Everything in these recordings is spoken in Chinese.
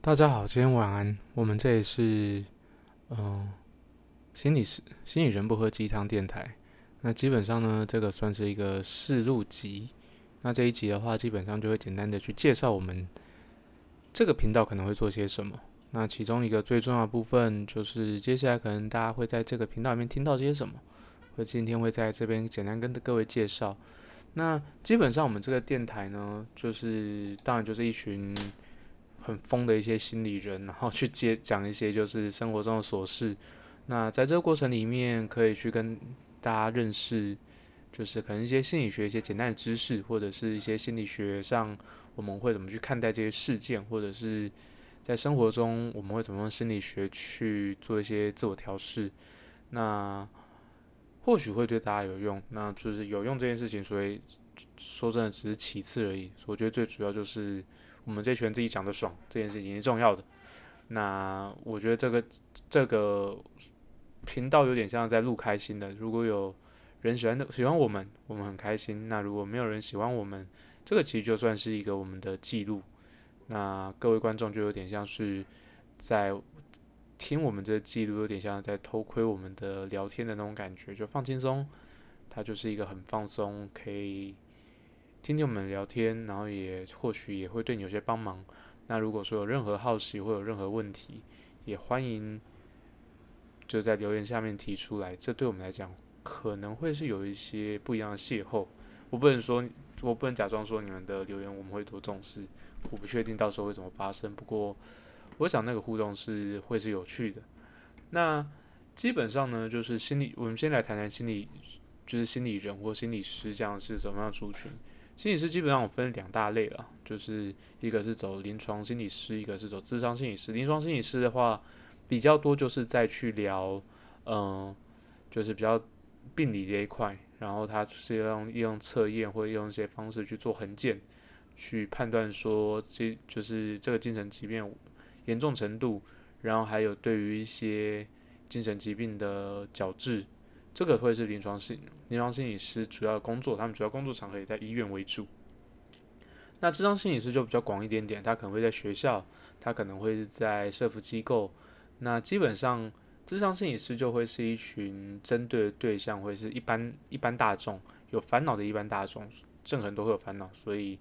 大家好，今天晚安。我们这里是嗯心理师心理人不喝鸡汤电台。那基本上呢，这个算是一个试录集。那这一集的话，基本上就会简单的去介绍我们这个频道可能会做些什么。那其中一个最重要的部分，就是接下来可能大家会在这个频道里面听到些什么。我今天会在这边简单跟各位介绍。那基本上我们这个电台呢，就是当然就是一群。很疯的一些心理人，然后去接讲一些就是生活中的琐事。那在这个过程里面，可以去跟大家认识，就是可能一些心理学一些简单的知识，或者是一些心理学上我们会怎么去看待这些事件，或者是在生活中我们会怎么用心理学去做一些自我调试。那或许会对大家有用，那就是有用这件事情，所以说真的只是其次而已。我觉得最主要就是。我们这群人自己讲的爽，这件事情是重要的。那我觉得这个这个频道有点像在录开心的。如果有人喜欢的喜欢我们，我们很开心。那如果没有人喜欢我们，这个其实就算是一个我们的记录。那各位观众就有点像是在听我们这个记录，有点像在偷窥我们的聊天的那种感觉，就放轻松。它就是一个很放松，可以。听听我们聊天，然后也或许也会对你有些帮忙。那如果说有任何好奇或有任何问题，也欢迎就在留言下面提出来。这对我们来讲可能会是有一些不一样的邂逅。我不能说，我不能假装说你们的留言我们会多重视。我不确定到时候会怎么发生。不过我想那个互动是会是有趣的。那基本上呢，就是心理，我们先来谈谈心理，就是心理人或心理师这样是什么样族群。心理师基本上我分两大类了，就是一个是走临床心理师，一个是走智商心理师。临床心理师的话，比较多就是在去聊，嗯，就是比较病理这一块，然后他是用用测验或用一些方式去做横件，去判断说这就是这个精神疾病严重程度，然后还有对于一些精神疾病的矫治。这个会是临床心临床心理师主要工作，他们主要工作场合也在医院为主。那智商心理师就比较广一点点，他可能会在学校，他可能会在社福机构。那基本上，智商心理师就会是一群针对的对象，会是一般一般大众有烦恼的一般大众，任何人都会有烦恼。所以，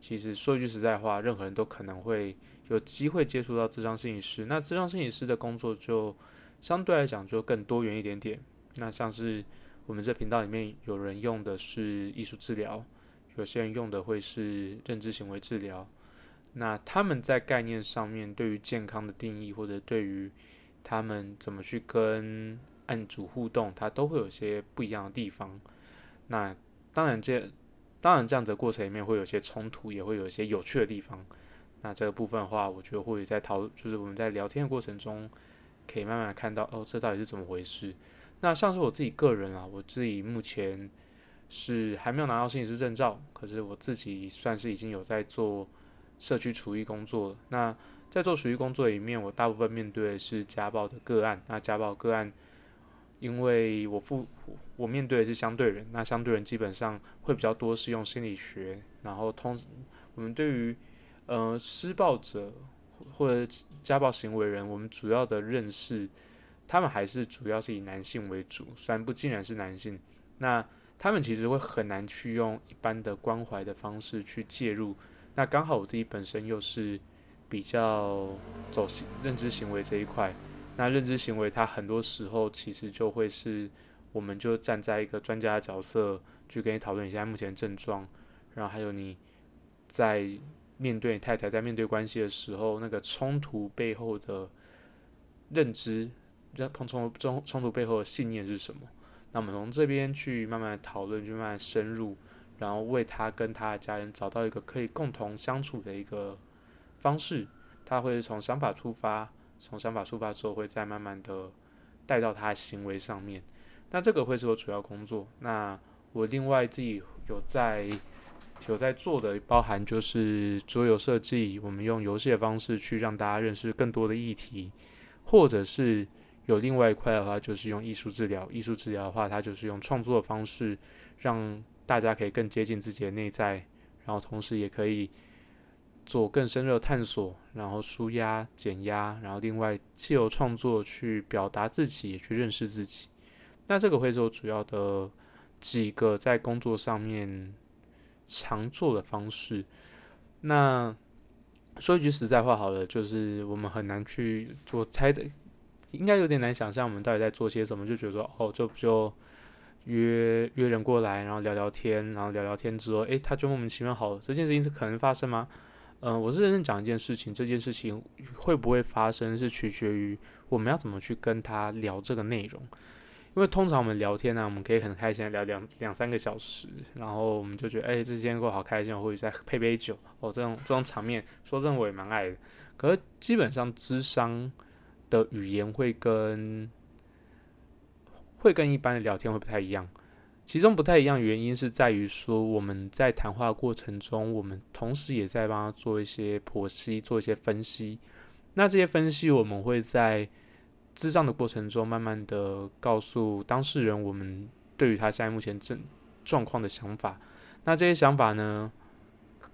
其实说句实在话，任何人都可能会有机会接触到智商心理师。那智商心理师的工作就相对来讲就更多元一点点。那像是我们这频道里面有人用的是艺术治疗，有些人用的会是认知行为治疗。那他们在概念上面对于健康的定义，或者对于他们怎么去跟案主互动，它都会有些不一样的地方。那当然这当然这样子的过程里面会有些冲突，也会有一些有趣的地方。那这个部分的话，我觉得会在讨，就是我们在聊天的过程中，可以慢慢看到哦，这到底是怎么回事。那像是我自己个人啊，我自己目前是还没有拿到心理师证照，可是我自己算是已经有在做社区厨艺工作。那在做厨艺工作里面，我大部分面对的是家暴的个案。那家暴个案，因为我父我面对的是相对人，那相对人基本上会比较多是用心理学，然后通我们对于呃施暴者或者家暴行为人，我们主要的认识。他们还是主要是以男性为主，虽然不尽然是男性，那他们其实会很难去用一般的关怀的方式去介入。那刚好我自己本身又是比较走认知行为这一块，那认知行为它很多时候其实就会是，我们就站在一个专家的角色去跟你讨论一下目前症状，然后还有你在面对太太在面对关系的时候那个冲突背后的认知。这碰冲冲冲突背后的信念是什么？那我们从这边去慢慢讨论，去慢慢深入，然后为他跟他的家人找到一个可以共同相处的一个方式。他会从想法出发，从想法出发之后，会再慢慢的带到他行为上面。那这个会是我主要工作。那我另外自己有在有在做的，包含就是桌游设计，我们用游戏的方式去让大家认识更多的议题，或者是。有另外一块的话，就是用艺术治疗。艺术治疗的话，它就是用创作的方式，让大家可以更接近自己的内在，然后同时也可以做更深入的探索，然后舒压、减压，然后另外借由创作去表达自己，也去认识自己。那这个会是我主要的几个在工作上面常做的方式。那说一句实在话，好了，就是我们很难去做猜的，应该有点难想象我们到底在做些什么，就觉得说，哦，就就约约人过来，然后聊聊天，然后聊聊天之后，诶，他就莫名其妙好了，这件事情是可能发生吗？嗯，我是认真讲一件事情，这件事情会不会发生，是取决于我们要怎么去跟他聊这个内容。因为通常我们聊天呢，我们可以很开心聊两两三个小时，然后我们就觉得，哎，这天过好开心，或者再配杯酒，哦，这种这种场面，说真的我也蛮爱的。可是基本上智商的语言会跟会跟一般的聊天会不太一样，其中不太一样原因是在于说我们在谈话过程中，我们同时也在帮他做一些剖析，做一些分析。那这些分析我们会在。智障的过程中，慢慢的告诉当事人我们对于他现在目前正状况的想法。那这些想法呢，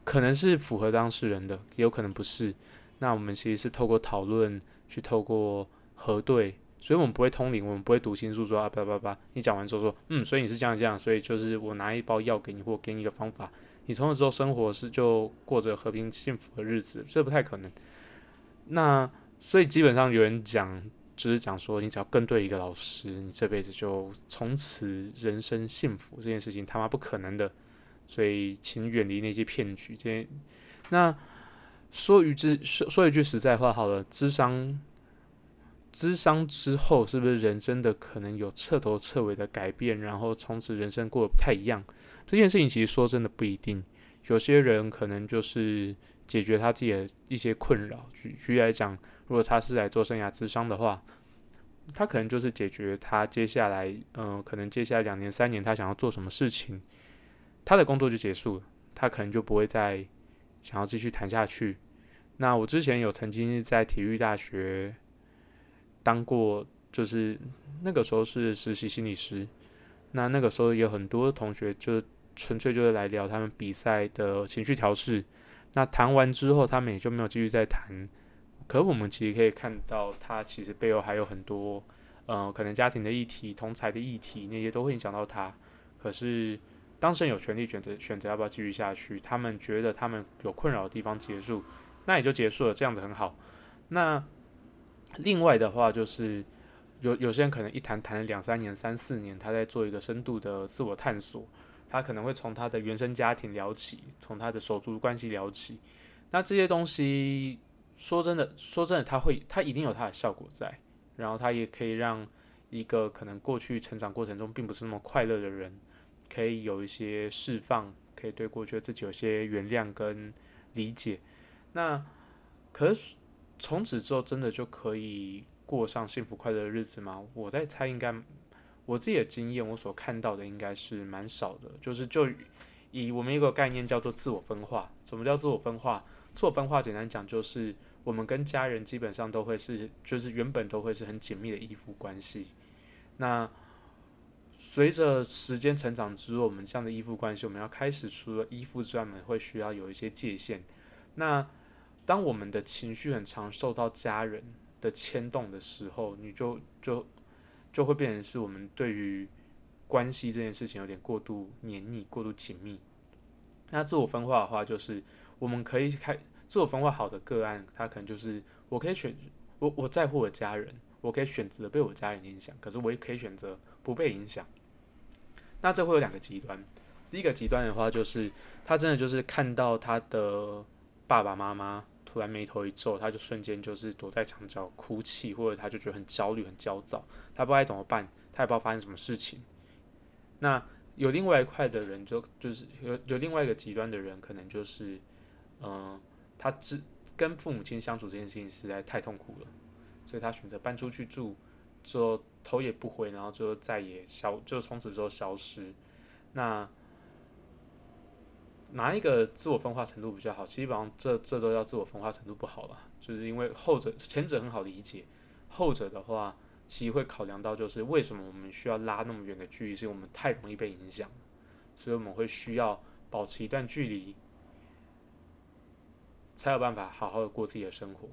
可能是符合当事人的，也有可能不是。那我们其实是透过讨论，去透过核对，所以我们不会通灵，我们不会读心术说啊叭叭叭。你讲完之后说，嗯，所以你是这样这样，所以就是我拿一包药给你，或给你一个方法，你从此之后生活是就过着和平幸福的日子，这不太可能。那所以基本上有人讲。就是讲说，你只要跟对一个老师，你这辈子就从此人生幸福。这件事情他妈不可能的，所以请远离那些骗局。这些那说一句说说一句实在话，好了，智商智商之后，是不是人真的可能有彻头彻尾的改变，然后从此人生过得不太一样？这件事情其实说真的不一定。有些人可能就是解决他自己的一些困扰。举举例来讲。如果他是来做生涯智商的话，他可能就是解决他接下来，嗯，可能接下来两年、三年他想要做什么事情，他的工作就结束了，他可能就不会再想要继续谈下去。那我之前有曾经在体育大学当过，就是那个时候是实习心理师，那那个时候有很多同学就纯粹就是来聊他们比赛的情绪调试，那谈完之后，他们也就没有继续再谈。可我们其实可以看到，他其实背后还有很多，呃，可能家庭的议题、同才的议题，那些都会影响到他。可是当事人有权利选择选择要不要继续下去。他们觉得他们有困扰的地方结束，那也就结束了，这样子很好。那另外的话，就是有有些人可能一谈谈了两三年、三四年，他在做一个深度的自我探索。他可能会从他的原生家庭聊起，从他的手足关系聊起。那这些东西。说真的，说真的，他会，他一定有他的效果在，然后他也可以让一个可能过去成长过程中并不是那么快乐的人，可以有一些释放，可以对过去的自己有些原谅跟理解。那可是从此之后，真的就可以过上幸福快乐的日子吗？我在猜，应该我自己的经验，我所看到的应该是蛮少的。就是就以我们一个概念叫做自我分化，什么叫自我分化？自我分化简单讲就是，我们跟家人基本上都会是，就是原本都会是很紧密的依附关系。那随着时间成长之后，我们这样的依附关系，我们要开始除了依附之外，我们会需要有一些界限。那当我们的情绪很常受到家人的牵动的时候，你就就就会变成是我们对于关系这件事情有点过度黏腻、过度紧密。那自我分化的话，就是。我们可以开自我分化好的个案，他可能就是我可以选我我在乎我家人，我可以选择被我家人影响，可是我也可以选择不被影响。那这会有两个极端，第一个极端的话就是他真的就是看到他的爸爸妈妈突然眉头一皱，他就瞬间就是躲在墙角哭泣，或者他就觉得很焦虑、很焦躁，他不知道怎么办，他也不知道发生什么事情。那有另外一块的人，就就是有有另外一个极端的人，可能就是。嗯，他只跟父母亲相处这件事情实在太痛苦了，所以他选择搬出去住，就头也不回，然后就再也消，就从此之后消失。那哪一个自我分化程度比较好？基本上这这都要自我分化程度不好了，就是因为后者前者很好理解，后者的话其实会考量到就是为什么我们需要拉那么远的距离，是因为我们太容易被影响，所以我们会需要保持一段距离。才有办法好好的过自己的生活。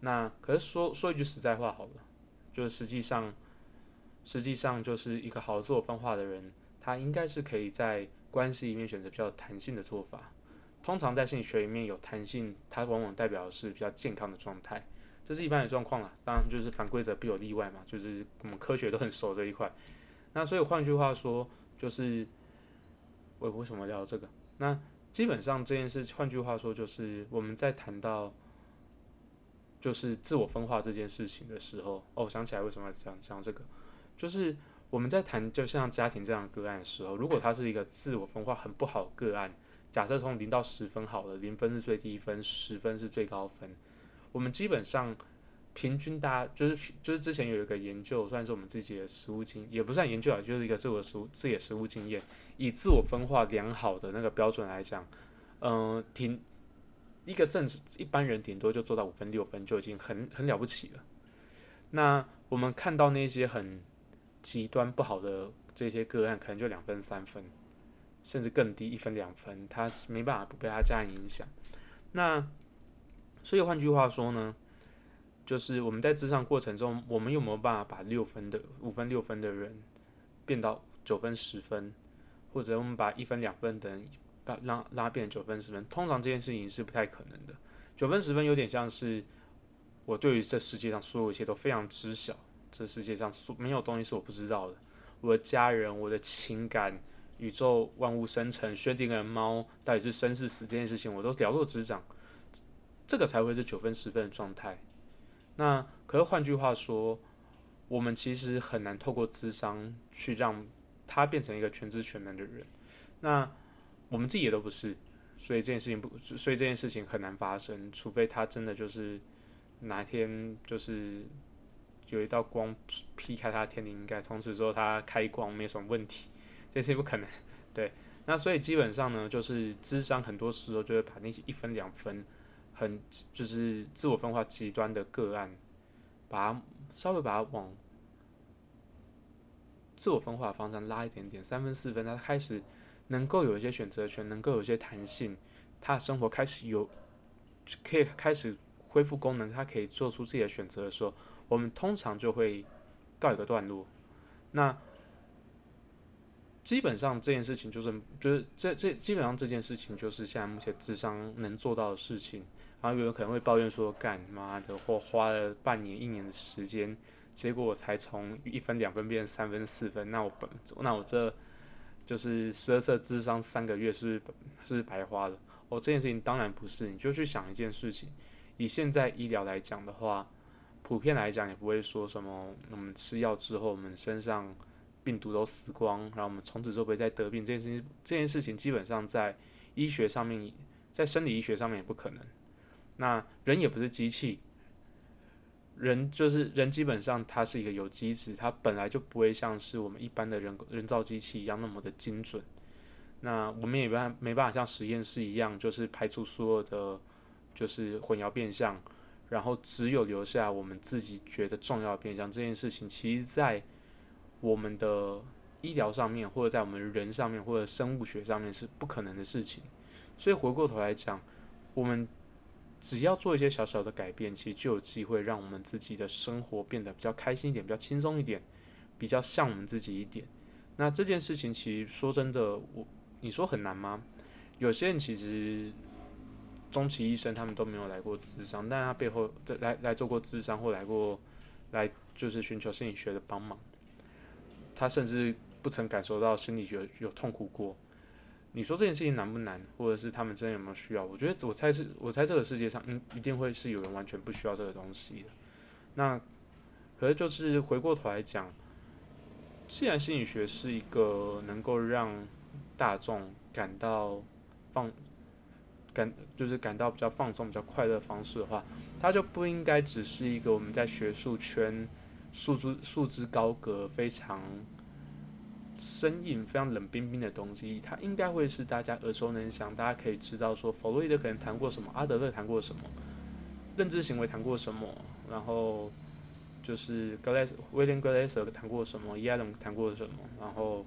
那可是说说一句实在话好了，就是实际上，实际上就是一个好自我分化的人，他应该是可以在关系里面选择比较弹性的做法。通常在心理学里面有弹性，它往往代表的是比较健康的状态，这是一般的状况啦。当然就是反规则必有例外嘛，就是我们科学都很熟这一块。那所以换句话说，就是我为什么聊这个？那基本上这件事，换句话说就是我们在谈到就是自我分化这件事情的时候，哦，我想起来为什么要讲讲这个，就是我们在谈就像家庭这样个案的时候，如果它是一个自我分化很不好的个案。假设从零到十分好了，零分是最低分，十分是最高分。我们基本上平均大家就是就是之前有一个研究，算是我们自己的实物经，也不算研究啊，就是一个自我实自己的实物经验。以自我分化良好的那个标准来讲，嗯，挺一个正一般人顶多就做到五分六分就已经很很了不起了。那我们看到那些很极端不好的这些个案，可能就两分三分。甚至更低一分两分，他是没办法不被他家人影响。那所以换句话说呢，就是我们在智商过程中，我们有没有办法把六分的五分六分的人变到九分十分，或者我们把一分两分的人把拉拉变九分十分？通常这件事情是不太可能的。九分十分有点像是我对于这世界上所有一切都非常知晓，这世界上所没有东西是我不知道的，我的家人，我的情感。宇宙万物生成，薛定谔猫到底是生是死这件事情，我都了若指掌，这个才会是九分十分的状态。那可是换句话说，我们其实很难透过智商去让他变成一个全知全能的人。那我们自己也都不是，所以这件事情不，所以这件事情很难发生，除非他真的就是哪天就是有一道光劈开他天灵盖，从此之后他开光没有什么问题。这些不可能，对，那所以基本上呢，就是智商很多时候就会把那些一分两分，很就是自我分化极端的个案，把它稍微把它往自我分化方向拉一点点，三分四分，他开始能够有一些选择权，能够有一些弹性，他的生活开始有可以开始恢复功能，他可以做出自己的选择的时候，我们通常就会告一个段落，那。基本上这件事情就是，就是这这基本上这件事情就是现在目前智商能做到的事情。然后有人可能会抱怨说：“干妈的，或花了半年一年的时间，结果我才从一分两分变三分四分，那我本那我这就是十二色智商三个月是是白花的。”哦，这件事情当然不是，你就去想一件事情，以现在医疗来讲的话，普遍来讲也不会说什么，我们吃药之后我们身上。病毒都死光，然后我们从此就不会再得病。这件事情，这件事情基本上在医学上面，在生理医学上面也不可能。那人也不是机器，人就是人，基本上它是一个有机质，它本来就不会像是我们一般的人人造机器一样那么的精准。那我们也办没办法像实验室一样，就是排除所有的就是混淆变相，然后只有留下我们自己觉得重要的变相。这件事情，其实，在我们的医疗上面，或者在我们人上面，或者生物学上面是不可能的事情。所以回过头来讲，我们只要做一些小小的改变，其实就有机会让我们自己的生活变得比较开心一点，比较轻松一点，比较像我们自己一点。那这件事情其实说真的，我你说很难吗？有些人其实终其一生他们都没有来过智商，但他背后来来做过智商，或来过来就是寻求心理学的帮忙。他甚至不曾感受到心理学有痛苦过。你说这件事情难不难，或者是他们真的有没有需要？我觉得我猜是，我猜这个世界上，嗯，一定会是有人完全不需要这个东西的。那可是就是回过头来讲，既然心理学是一个能够让大众感到放感，就是感到比较放松、比较快乐方式的话，它就不应该只是一个我们在学术圈。束之束之高阁，非常生硬、非常冷冰冰的东西，它应该会是大家耳熟能详。大家可以知道说，弗洛伊德可能谈过什么，阿德勒谈过什么，认知行为谈过什么，然后就是格雷斯威廉格雷斯谈过什么，伊艾伦谈过什么，然后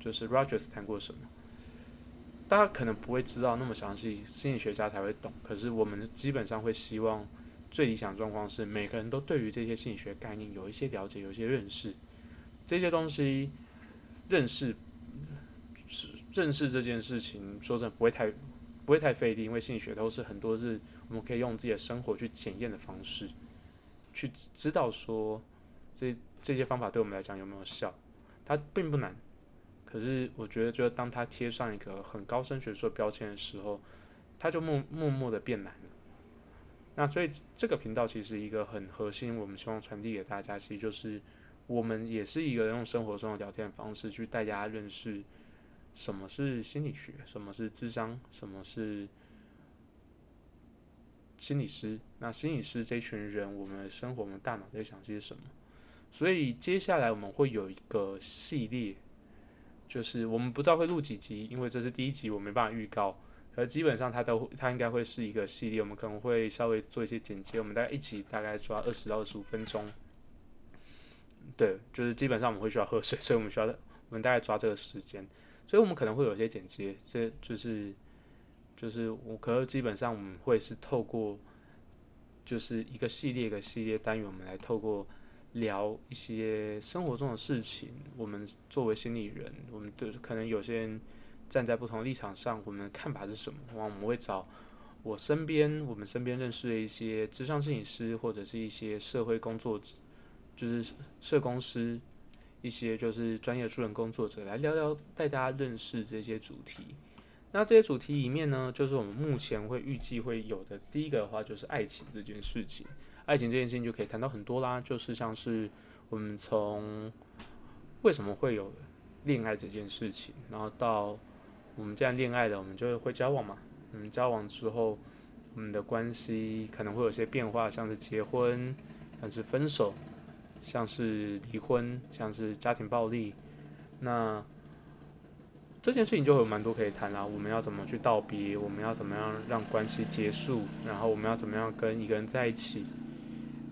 就是 Rogers 谈过什么。大家可能不会知道那么详细，心理学家才会懂。可是我们基本上会希望，最理想状况是每个人都对于这些心理学概念有一些了解，有一些认识。这些东西认识是认识这件事情，说真的不会太不会太费力，因为心理学都是很多是我们可以用自己的生活去检验的方式，去知道说这这些方法对我们来讲有没有效，它并不难。可是我觉得，就当它贴上一个很高深学术标签的时候，它就默默默的变难了。那所以这个频道其实一个很核心，我们希望传递给大家，其实就是我们也是一个用生活中的聊天方式去带大家认识什么是心理学，什么是智商，什么是心理师。那心理师这群人，我们的生活，我们大脑在想些什么？所以接下来我们会有一个系列。就是我们不知道会录几集，因为这是第一集，我没办法预告。可基本上它都它应该会是一个系列，我们可能会稍微做一些剪接，我们大概一起大概抓二十到二十五分钟。对，就是基本上我们会需要喝水，所以我们需要我们大概抓这个时间，所以我们可能会有一些剪接，这就是就是我可能基本上我们会是透过就是一个系列一个系列单元，我们来透过。聊一些生活中的事情。我们作为心理人，我们对可能有些人站在不同立场上，我们的看法是什么？往我们会找我身边我们身边认识的一些智商心理师，或者是一些社会工作者，就是社工师，一些就是专业助人工作者来聊聊，带大家认识这些主题。那这些主题里面呢，就是我们目前会预计会有的第一个的话，就是爱情这件事情。爱情这件事情就可以谈到很多啦，就是像是我们从为什么会有恋爱这件事情，然后到我们既然恋爱了，我们就会交往嘛。我们交往之后，我们的关系可能会有些变化，像是结婚，像是分手，像是离婚，像是家庭暴力。那这件事情就会有蛮多可以谈啦。我们要怎么去道别？我们要怎么样让关系结束？然后我们要怎么样跟一个人在一起？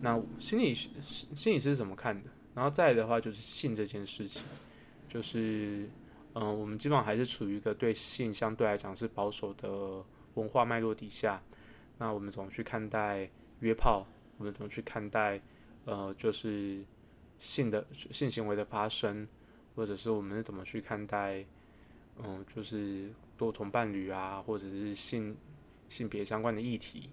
那心理心心理师是怎么看的？然后再的话就是性这件事情，就是嗯，我们基本上还是处于一个对性相对来讲是保守的文化脉络底下。那我们怎么去看待约炮？我们怎么去看待呃，就是性的性行为的发生，或者是我们是怎么去看待嗯，就是多重伴侣啊，或者是性性别相关的议题？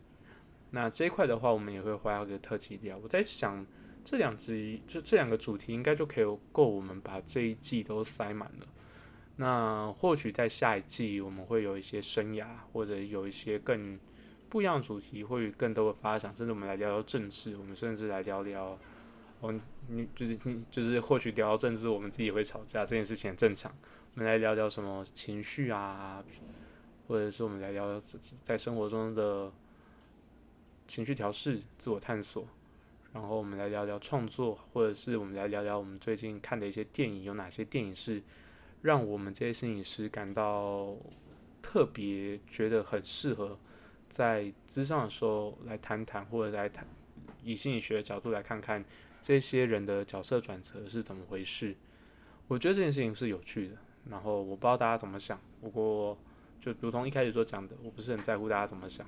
那这一块的话，我们也会花一个特辑聊。我在想，这两集就这两个主题，应该就可以够我们把这一季都塞满了。那或许在下一季，我们会有一些生涯，或者有一些更不一样的主题，会有更多的发展，甚至我们来聊聊政治，我们甚至来聊聊，哦，你就是你就是或许聊到政治，我们自己也会吵架，这件事情很正常。我们来聊聊什么情绪啊，或者是我们来聊聊在生活中的。情绪调试、自我探索，然后我们来聊聊创作，或者是我们来聊聊我们最近看的一些电影，有哪些电影是让我们这些摄影师感到特别觉得很适合在之上的时候来谈谈，或者来谈以心理学的角度来看看这些人的角色转折是怎么回事。我觉得这件事情是有趣的，然后我不知道大家怎么想，不过就如同一开始所讲的，我不是很在乎大家怎么想。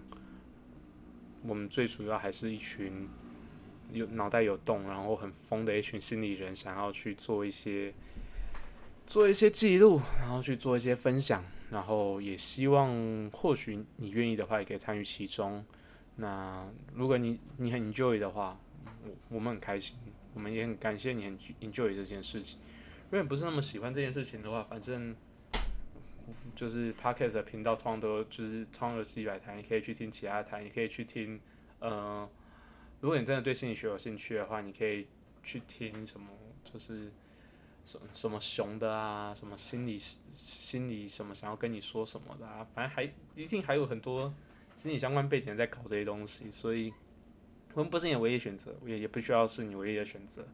我们最主要还是一群有脑袋有洞，然后很疯的一群心理人，想要去做一些做一些记录，然后去做一些分享，然后也希望或许你愿意的话，也可以参与其中。那如果你你很 enjoy 的话，我我们很开心，我们也很感谢你很 enjoy 这件事情。如果你不是那么喜欢这件事情的话，反正。就是 podcast 频道通常都就是通常有几百台，你可以去听其他台，你可以去听，呃，如果你真的对心理学有兴趣的话，你可以去听什么，就是什什么熊的啊，什么心理心理什么想要跟你说什么的啊，反正还一定还有很多心理相关背景在搞这些东西，所以我们不是你的唯一选择，也也不需要是你唯一的选择。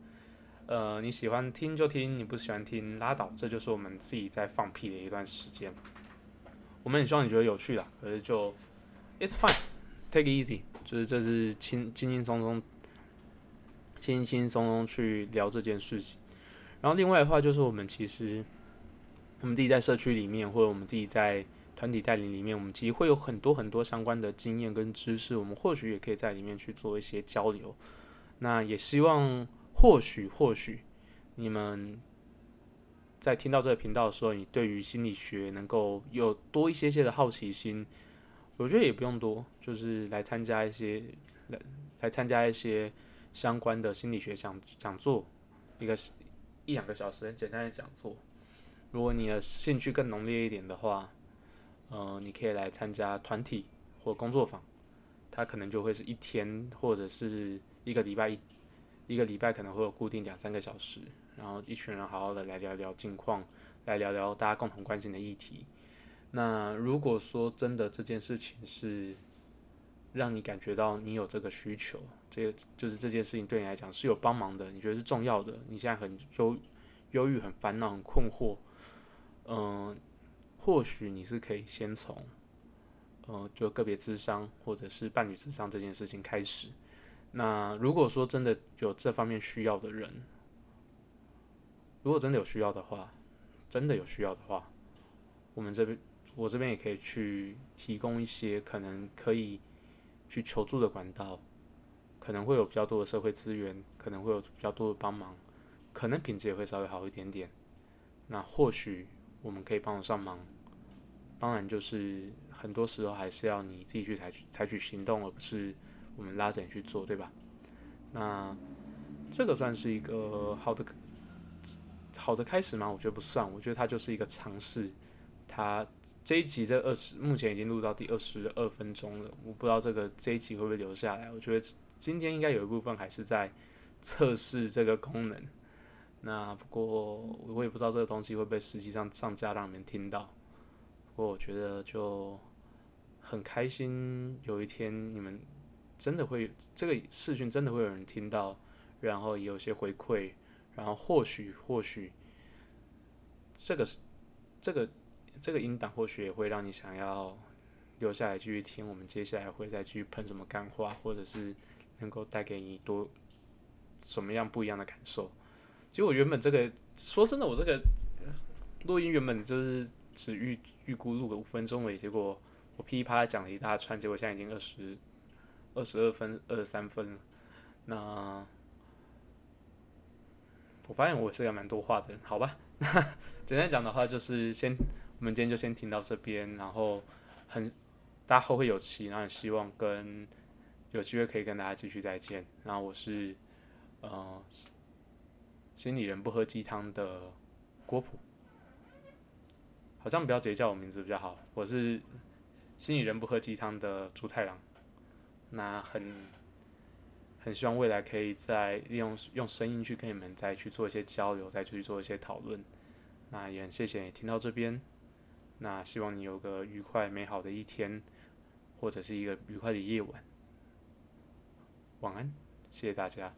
呃，你喜欢听就听，你不喜欢听拉倒，这就是我们自己在放屁的一段时间。我们很希望你觉得有趣的，可是就 it's fine，take it easy，就是这是轻轻轻松松、轻轻松松去聊这件事情。然后另外的话，就是我们其实我们自己在社区里面，或者我们自己在团体带领里面，我们其实会有很多很多相关的经验跟知识，我们或许也可以在里面去做一些交流。那也希望或许或许你们在听到这个频道的时候，你对于心理学能够有多一些些的好奇心。我觉得也不用多，就是来参加一些来来参加一些相关的心理学讲讲座，一个是一两个小时很简单的讲座。如果你的兴趣更浓烈一点的话，呃，你可以来参加团体或工作坊，它可能就会是一天或者是一个礼拜一一个礼拜可能会有固定两三个小时，然后一群人好好的来聊聊近况，来聊聊大家共同关心的议题。那如果说真的这件事情是让你感觉到你有这个需求，这就是这件事情对你来讲是有帮忙的，你觉得是重要的，你现在很忧忧郁、很烦恼、很困惑。嗯，或许你是可以先从，呃，就个别智商或者是伴侣智商这件事情开始。那如果说真的有这方面需要的人，如果真的有需要的话，真的有需要的话，我们这边我这边也可以去提供一些可能可以去求助的管道，可能会有比较多的社会资源，可能会有比较多的帮忙，可能品质也会稍微好一点点。那或许。我们可以帮得上忙，当然就是很多时候还是要你自己去采取采取行动，而不是我们拉着你去做，对吧？那这个算是一个好的好的开始吗？我觉得不算，我觉得它就是一个尝试。它这一集这二十目前已经录到第二十二分钟了，我不知道这个这一集会不会留下来。我觉得今天应该有一部分还是在测试这个功能。那不过我也不知道这个东西会不会实际上上架让你们听到。不过我觉得就很开心，有一天你们真的会这个视讯真的会有人听到，然后有些回馈，然后或许或许这个这个这个音档或许也会让你想要留下来继续听。我们接下来会再继续喷什么干话，或者是能够带给你多什么样不一样的感受。其实我原本这个说真的，我这个录音原本就是只预预估录个五分钟而已，结果我噼里啪啦讲了一大串，结果现在已经二十二十二分二十三分了。那我发现我是个蛮多话的人，好吧？那 简单讲的话就是先，我们今天就先停到这边，然后很大家后会有期，然后希望跟有机会可以跟大家继续再见。然后我是呃。心理人不喝鸡汤的郭普，好像不要直接叫我名字比较好。我是心理人不喝鸡汤的朱太郎，那很很希望未来可以再利用用声音去跟你们再去做一些交流，再去做一些讨论。那也很谢谢你听到这边，那希望你有个愉快美好的一天，或者是一个愉快的夜晚。晚安，谢谢大家。